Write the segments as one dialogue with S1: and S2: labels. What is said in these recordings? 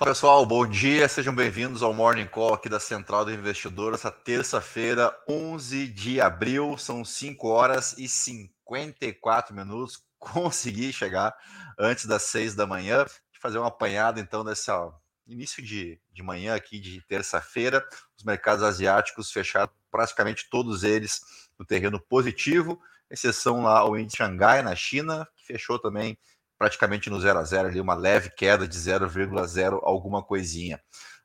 S1: Fala pessoal, bom dia, sejam bem-vindos ao Morning Call aqui da Central do Investidor, essa terça-feira, 11 de abril, são 5 horas e 54 minutos, consegui chegar antes das 6 da manhã, fazer uma apanhada então desse ó, início de, de manhã aqui de terça-feira, os mercados asiáticos fecharam praticamente todos eles no terreno positivo, exceção lá o índice Xangai na China, que fechou também praticamente no 0 a 0 ali, uma leve queda de 0,0 alguma coisinha.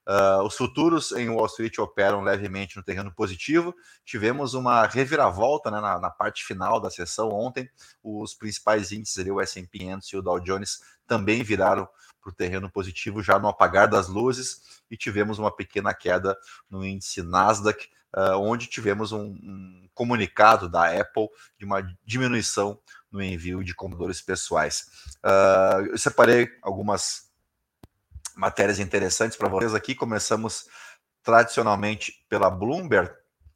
S1: Uh, os futuros em Wall Street operam levemente no terreno positivo. Tivemos uma reviravolta né, na, na, parte final da sessão ontem. Os principais índices, ali, o S&P 500 e o Dow Jones, também viraram para o terreno positivo já no apagar das luzes e tivemos uma pequena queda no índice Nasdaq, uh, onde tivemos um, um comunicado da Apple de uma diminuição no envio de computadores pessoais. Uh, eu separei algumas matérias interessantes para vocês aqui. Começamos tradicionalmente pela Bloomberg.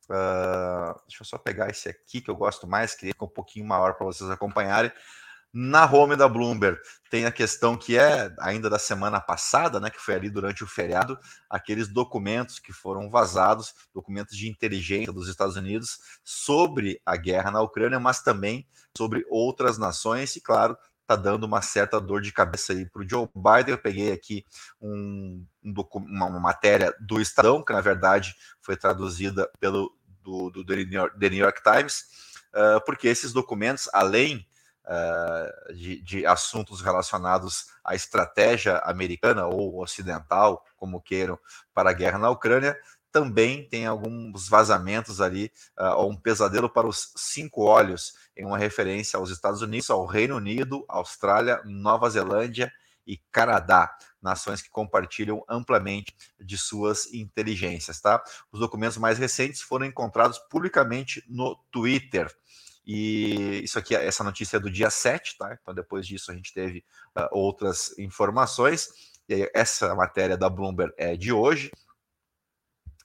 S1: Uh, deixa eu só pegar esse aqui que eu gosto mais, que fica um pouquinho maior para vocês acompanharem. Na home da Bloomberg tem a questão que é ainda da semana passada, né, que foi ali durante o feriado, aqueles documentos que foram vazados, documentos de inteligência dos Estados Unidos sobre a guerra na Ucrânia, mas também sobre outras nações e claro, está dando uma certa dor de cabeça aí para o Joe Biden. Eu peguei aqui um, um uma, uma, matéria do Estadão, que na verdade foi traduzida pelo do, do The, New York, Times, uh, porque esses documentos, além uh, de, de, assuntos relacionados à estratégia americana ou ocidental, como queiram, para a guerra na Ucrânia, também tem alguns vazamentos ali, uh, um pesadelo para os cinco olhos, em uma referência aos Estados Unidos, ao Reino Unido, Austrália, Nova Zelândia e Canadá, nações que compartilham amplamente de suas inteligências, tá? Os documentos mais recentes foram encontrados publicamente no Twitter. E isso aqui, essa notícia é do dia 7, tá? Então, depois disso, a gente teve uh, outras informações. E essa matéria da Bloomberg é de hoje.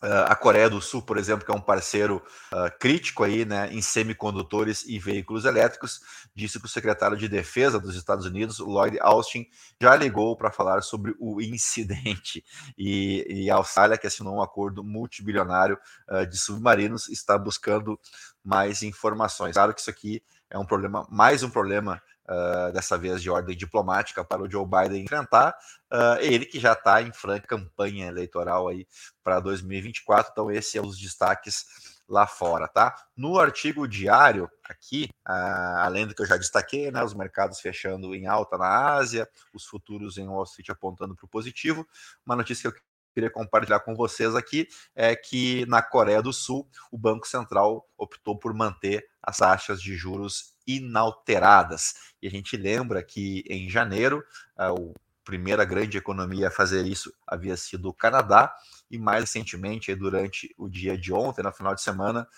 S1: Uh, a Coreia do Sul, por exemplo, que é um parceiro uh, crítico aí, né, em semicondutores e veículos elétricos, disse que o secretário de Defesa dos Estados Unidos, Lloyd Austin, já ligou para falar sobre o incidente. E, e, a Austrália, que assinou um acordo multibilionário uh, de submarinos, está buscando mais informações. Claro que isso aqui é um problema, mais um problema uh, dessa vez de ordem diplomática para o Joe Biden enfrentar. Uh, ele que já está em franca campanha eleitoral aí para 2024. Então, esse é os destaques lá fora, tá? No artigo diário, aqui, uh, além do que eu já destaquei, né, os mercados fechando em alta na Ásia, os futuros em Wall Street apontando para o positivo, uma notícia que eu queria compartilhar com vocês aqui é que na Coreia do Sul o Banco Central optou por manter as taxas de juros inalteradas. E a gente lembra que em janeiro, a primeira grande economia a fazer isso havia sido o Canadá, e mais recentemente, durante o dia de ontem, no final de semana,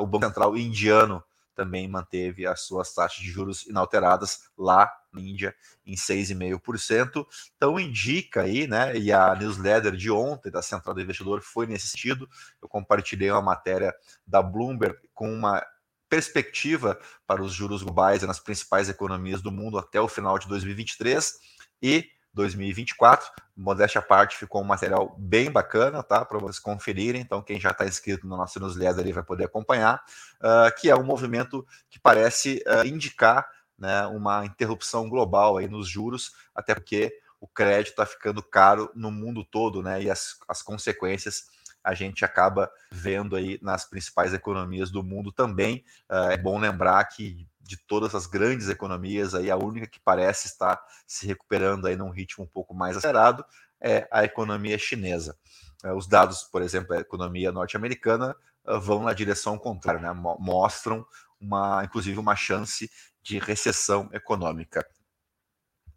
S1: o Banco Central indiano também manteve as suas taxas de juros inalteradas lá na Índia em 6,5%. Então indica aí, né? E a newsletter de ontem da Central do Investidor foi nesse sentido. Eu compartilhei uma matéria da Bloomberg com uma perspectiva para os juros globais nas principais economias do mundo até o final de 2023 e 2024. Modéstia à parte, ficou um material bem bacana, tá? Para vocês conferirem. Então, quem já está inscrito no nosso newsletter ali vai poder acompanhar, uh, que é um movimento que parece uh, indicar né, uma interrupção global aí nos juros, até porque o crédito está ficando caro no mundo todo, né? E as, as consequências a gente acaba vendo aí nas principais economias do mundo também. Uh, é bom lembrar que de todas as grandes economias, aí a única que parece estar se recuperando aí num ritmo um pouco mais acelerado é a economia chinesa. Uh, os dados, por exemplo, da economia norte-americana uh, vão na direção contrária, né? mostram uma, inclusive uma chance de recessão econômica.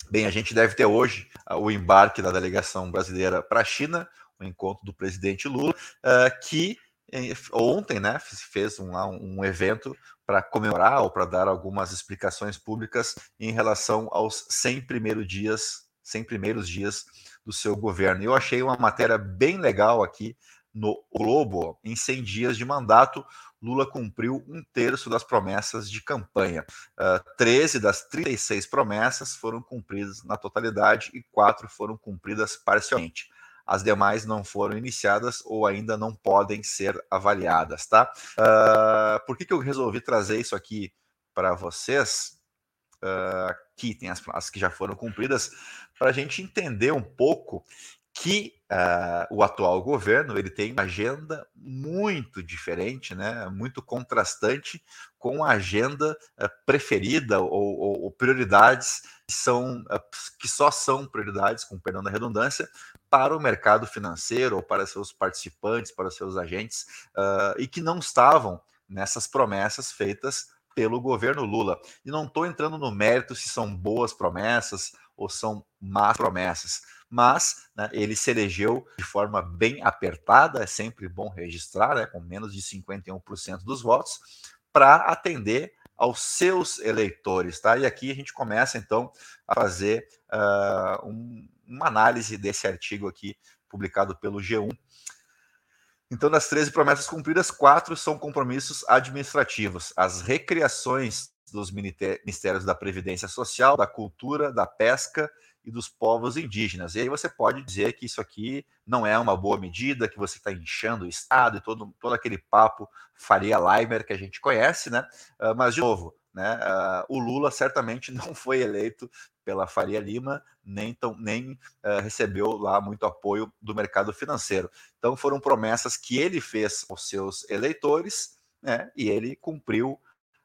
S1: Bem, a gente deve ter hoje o embarque da delegação brasileira para a China, o encontro do presidente Lula, uh, que ontem né, fez um, um evento para comemorar ou para dar algumas explicações públicas em relação aos 100 primeiros dias, 100 primeiros dias do seu governo. Eu achei uma matéria bem legal aqui no Globo, em 100 dias de mandato, Lula cumpriu um terço das promessas de campanha. Uh, ah, 13 das 36 promessas foram cumpridas na totalidade e quatro foram cumpridas parcialmente. As demais não foram iniciadas ou ainda não podem ser avaliadas, tá? Uh, por que, que eu resolvi trazer isso aqui para vocês? Uh, aqui tem as, as que já foram cumpridas, para a gente entender um pouco que uh, o atual governo ele tem uma agenda muito diferente, né, muito contrastante com a agenda uh, preferida ou, ou, ou, prioridades que, são, uh, que só são prioridades, com perdão da redundância, para o mercado financeiro ou para seus participantes, para seus agentes, e que não estavam nessas promessas feitas pelo governo Lula. E não estou entrando no mérito se são boas promessas ou são más promessas mas né, ele se elegeu de forma bem apertada, é sempre bom registrar, né, com menos de 51% dos votos, para atender aos seus eleitores. Tá? E aqui a gente começa então a fazer uh, um, uma análise desse artigo aqui, publicado pelo G1. Então, das 13 promessas cumpridas, quatro são compromissos administrativos. As recriações dos ministérios da Previdência Social, da Cultura, da Pesca e dos povos indígenas. E aí você pode dizer que isso aqui não é uma boa medida, que você está inchando o Estado e todo, todo aquele papo Faria Leimer que a gente conhece, né? Uh, mas, de novo, né, uh, o Lula certamente não foi eleito pela Faria Lima, nem, tão, nem uh, recebeu lá muito apoio do mercado financeiro. Então foram promessas que ele fez aos seus eleitores, né, e ele cumpriu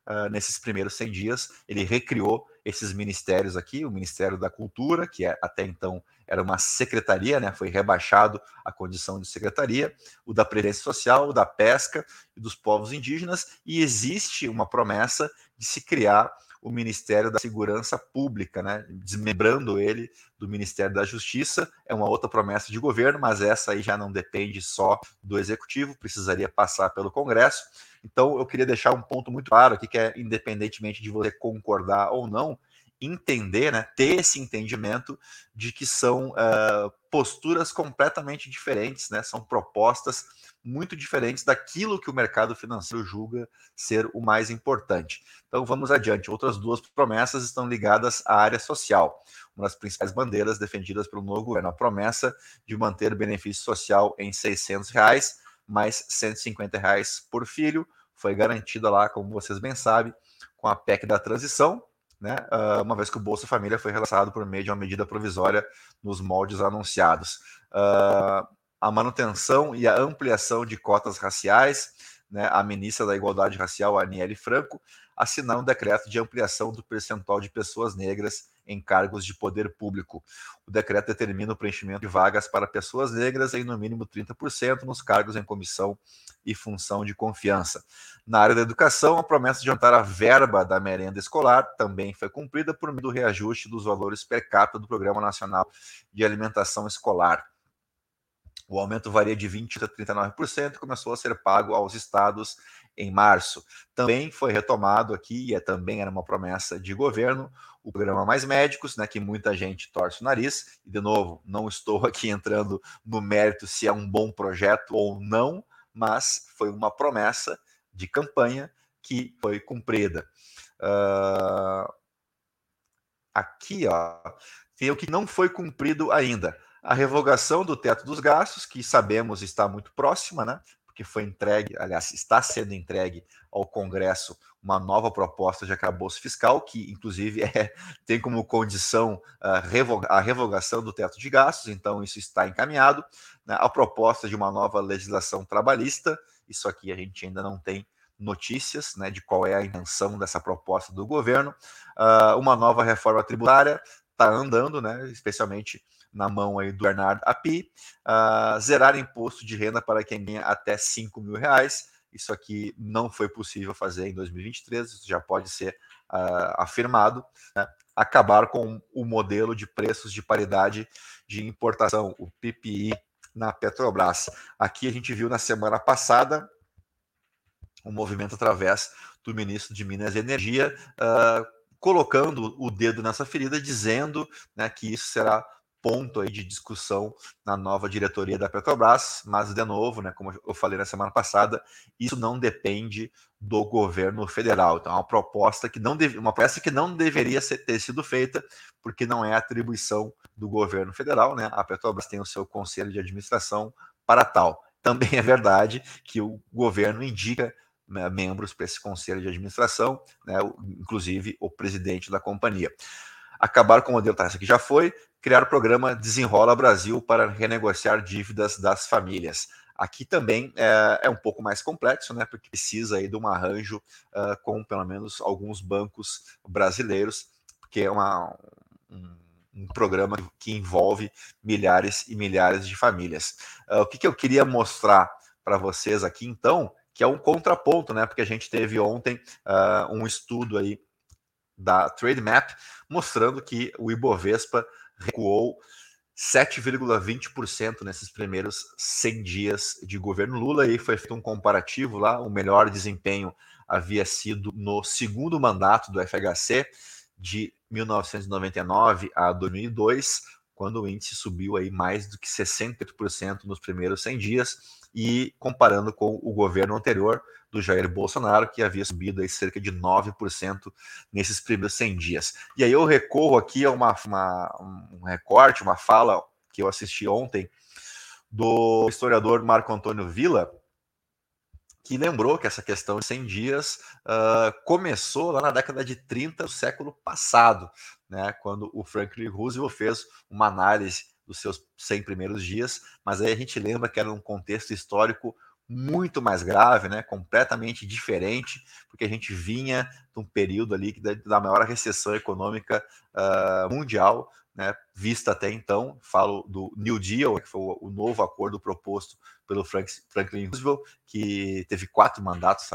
S1: uh, nesses primeiros 100 dias, ele recriou esses ministérios aqui, o Ministério da Cultura, que é, até então era uma secretaria, né, foi rebaixado a condição de secretaria, o da Previdência Social, o da Pesca e dos povos indígenas, e existe uma promessa de se criar o Ministério da Segurança Pública, né, desmembrando ele do Ministério da Justiça. É uma outra promessa de governo, mas essa aí já não depende só do Executivo, precisaria passar pelo Congresso. Então, eu queria deixar um ponto muito claro aqui, que é independentemente de você concordar ou não, entender, né, ter esse entendimento de que são uh, posturas completamente diferentes, né, são propostas muito diferentes daquilo que o mercado financeiro julga ser o mais importante. Então vamos adiante. Outras duas promessas estão ligadas à área social. Uma das principais bandeiras defendidas pelo novo governo, a promessa de manter benefício social em 600 reais, mais 150 reais por filho, foi garantida lá, como vocês bem sabem, com a PEC da transição, né, ah, uma vez que o Bolsa Família foi relançado por meio de uma medida provisória nos moldes anunciados. Uh, a manutenção e a ampliação de cotas raciais, né, a ministra da Igualdade Racial, Aniele Franco, assinou um decreto de ampliação do percentual de pessoas negras em cargos de poder público. O decreto determina o preenchimento de vagas para pessoas negras em no mínimo 30% nos cargos em comissão e função de confiança. Na área da educação, a promessa de aumentar a verba da merenda escolar também foi cumprida por meio do reajuste dos valores per capita do Programa Nacional de Alimentação Escolar. O aumento varia de 20% a 39% e começou a ser pago aos estados em março. Também foi retomado aqui, e é, também era uma promessa de governo, o programa Mais Médicos, né, que muita gente torce o nariz. E, de novo, não estou aqui entrando no mérito se é um bom projeto ou não, mas foi uma promessa de campanha que foi cumprida. Uh, aqui, ó, tem o que não foi cumprido ainda a revogação do teto dos gastos, que sabemos está muito próxima, né? Porque foi entregue, aliás, está sendo entregue ao Congresso uma nova proposta de arcabouço fiscal, que inclusive é, tem como condição a, ah, revoga, a revogação do teto de gastos, então isso está encaminhado. Né? A proposta de uma nova legislação trabalhista, isso aqui a gente ainda não tem notícias né, de qual é a intenção dessa proposta do governo. Uh, uma nova reforma tributária está andando, né, especialmente na mão aí do Bernardo Api, uh, zerar imposto de renda para quem ganha até 5 mil reais. Isso aqui não foi possível fazer em 2023, isso já pode ser uh, afirmado. Né? Acabar com o modelo de preços de paridade de importação, o PPI, na Petrobras. Aqui a gente viu na semana passada um movimento através do ministro de Minas e Energia, uh, colocando o dedo nessa ferida, dizendo né, que isso será ponto aí de discussão na nova diretoria da Petrobras, mas de novo, né, como eu falei na semana passada, isso não depende do governo federal. Então, é uma proposta que não deve, uma peça que não deveria ser, ter sido feita, porque não é atribuição do governo federal, né? A Petrobras tem o seu conselho de administração para tal. Também é verdade que o governo indica né, membros para esse conselho de administração, né, inclusive o presidente da companhia. Acabar com o modelo taxa que já foi, criar o programa Desenrola Brasil para renegociar dívidas das famílias. Aqui também é, é, um pouco mais complexo, né? Porque precisa aí de um arranjo uh, com pelo menos alguns bancos brasileiros, porque é uma, um, um, programa que envolve milhares e milhares de famílias. Uh, o que, que eu queria mostrar para vocês aqui, então, que é um contraponto, né? Porque a gente teve ontem uh, um estudo aí da Trademap mostrando que o Ibovespa recuou 7,20% nesses primeiros 100 dias de governo Lula. E foi feito um comparativo lá. O melhor desempenho havia sido no segundo mandato do FHC, de 1999 a 2002, quando o índice subiu aí mais do que 68% nos primeiros 100 dias, e comparando com o governo anterior, do Jair Bolsonaro, que havia subido aí cerca de 9% nesses primeiros 100 dias. E aí eu recorro aqui a uma, uma, um recorte, uma fala que eu assisti ontem do historiador Marco Antônio Villa, que lembrou que essa questão de 100 dias uh, começou lá na década de 30 do século passado, né, quando o Franklin Roosevelt fez uma análise dos seus 100 primeiros dias, mas aí a gente lembra que era um contexto histórico muito mais grave, né, completamente diferente, porque a gente vinha de um período ali da, maior recessão econômica uh, mundial, né, vista até então, falo do New Deal, que foi o, novo acordo proposto pelo Frank, Franklin Roosevelt, que teve quatro mandatos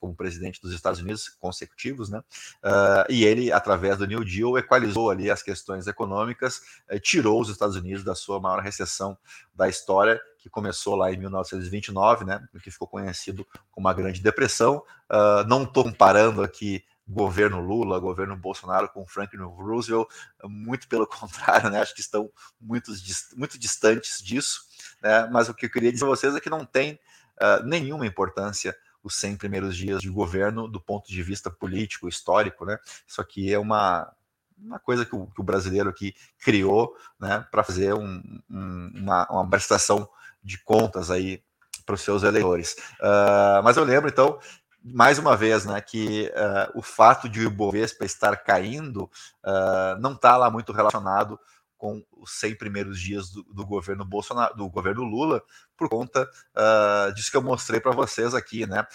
S1: como presidente dos Estados Unidos consecutivos, né? Uh, e ele, através do New Deal, equalizou ali as questões econômicas, uh, tirou os Estados Unidos da sua maior recessão da história, que começou lá em 1929, né? Que ficou conhecido como a Grande Depressão. Uh, não estou comparando aqui governo Lula, governo Bolsonaro com Franklin Roosevelt, muito pelo contrário, né? Acho que estão muito, muito distantes disso. Né? Mas o que eu queria dizer a vocês é que não tem uh, nenhuma importância os 100 primeiros dias de governo do ponto de vista político, histórico, né? Isso aqui é uma, uma coisa que o, que o brasileiro aqui criou, né, para fazer um, um, uma, uma prestação de contas aí para os seus eleitores. Uh, mas eu lembro, então, mais uma vez, né, que uh, o fato de o Ibovespa estar caindo uh, não está lá muito relacionado com os 100 primeiros dias do, do, governo Bolsonaro, do governo Lula, por conta uh, disso que eu mostrei para vocês aqui, né?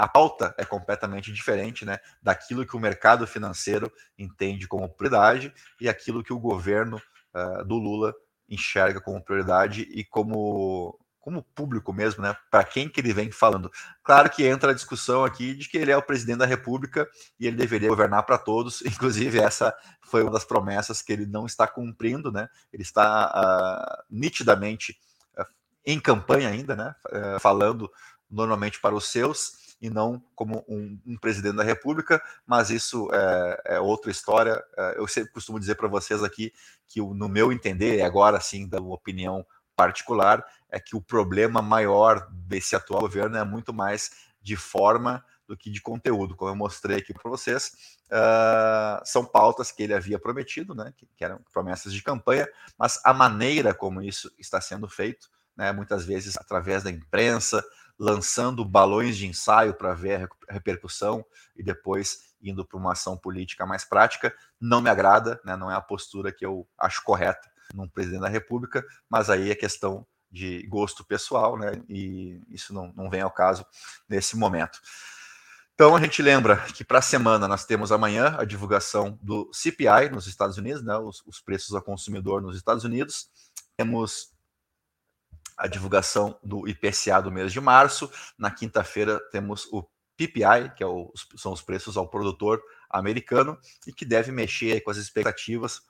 S1: A pauta é completamente diferente, né? Daquilo que o mercado financeiro entende como prioridade e aquilo que o governo uh, do Lula enxerga como prioridade e como como público mesmo, né? Para quem que ele vem falando. Claro que entra a discussão aqui de que ele é o presidente da República e ele deveria governar para todos. Inclusive, essa foi uma das promessas que ele não está cumprindo, né? Ele está uh, nitidamente uh, em campanha ainda, né? Uh, falando normalmente para os seus e não como um, um, presidente da República, mas isso é, é outra história. Eu sempre costumo dizer para vocês aqui que, no meu entender, agora sim, da opinião particular, é que o problema maior desse atual governo é muito mais de forma do que de conteúdo, como eu mostrei aqui para vocês. Uh, são pautas que ele havia prometido, né, que, que, eram promessas de campanha, mas a maneira como isso está sendo feito, né, muitas vezes através da imprensa, lançando balões de ensaio para ver a repercussão e depois indo para uma ação política mais prática, não me agrada, né, não é a postura que eu acho correta num presidente da República, mas aí é questão de gosto pessoal, né? E isso não, não vem ao caso nesse momento. Então a gente lembra que para a semana nós temos amanhã a divulgação do CPI nos Estados Unidos, né? Os, os preços ao consumidor nos Estados Unidos. Temos a divulgação do IPCA do mês de março. Na quinta-feira temos o PPI, que é o, são os preços ao produtor americano, e que deve mexer com as expectativas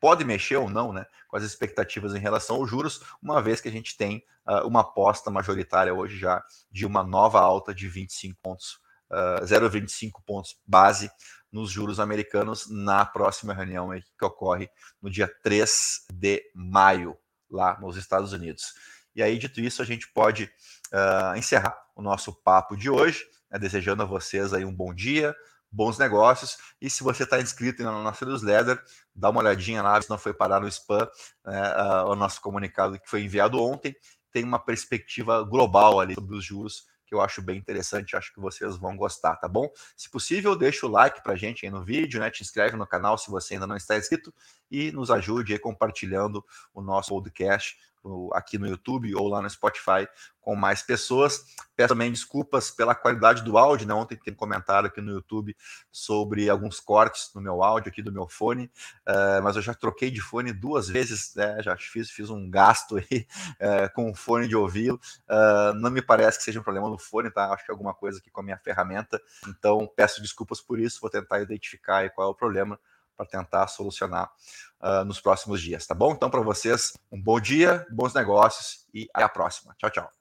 S1: pode mexer ou não né, com as expectativas em relação aos juros, uma vez que a gente tem uh, uma aposta majoritária hoje já de uma nova alta de 25 pontos uh, 0,25 pontos base nos juros americanos na próxima reunião que ocorre no dia 3 de maio, lá nos Estados Unidos. E aí, dito isso, a gente pode uh, encerrar o nosso papo de hoje, né, desejando a vocês aí um bom dia, bons negócios. E se você está inscrito na nossa newsletter, dá uma olhadinha lá, se não foi parar no spam, né, o nosso comunicado que foi enviado ontem. Tem uma perspectiva global ali sobre os juros que eu acho bem interessante, acho que vocês vão gostar, tá bom? Se possível, deixa o like pra gente aí no vídeo, né? Te inscreve no canal se você ainda não está inscrito e nos ajude aí compartilhando o nosso podcast aqui no YouTube ou lá no Spotify com mais pessoas. Peço também desculpas pela qualidade do áudio, né? Ontem tem um comentário aqui no YouTube sobre alguns cortes no meu áudio aqui do meu fone, uh, mas eu já troquei de fone duas vezes, né? Já fiz, fiz um gasto aí uh, com o fone de ouvido. Uh, não me parece que seja um problema no fone, tá? Acho que é alguma coisa aqui com a minha ferramenta. Então peço desculpas por isso, vou tentar identificar qual é o problema para tentar solucionar uh, nos próximos dias, tá bom? Então, para vocês, um bom dia, bons negócios e até a próxima. Tchau, tchau.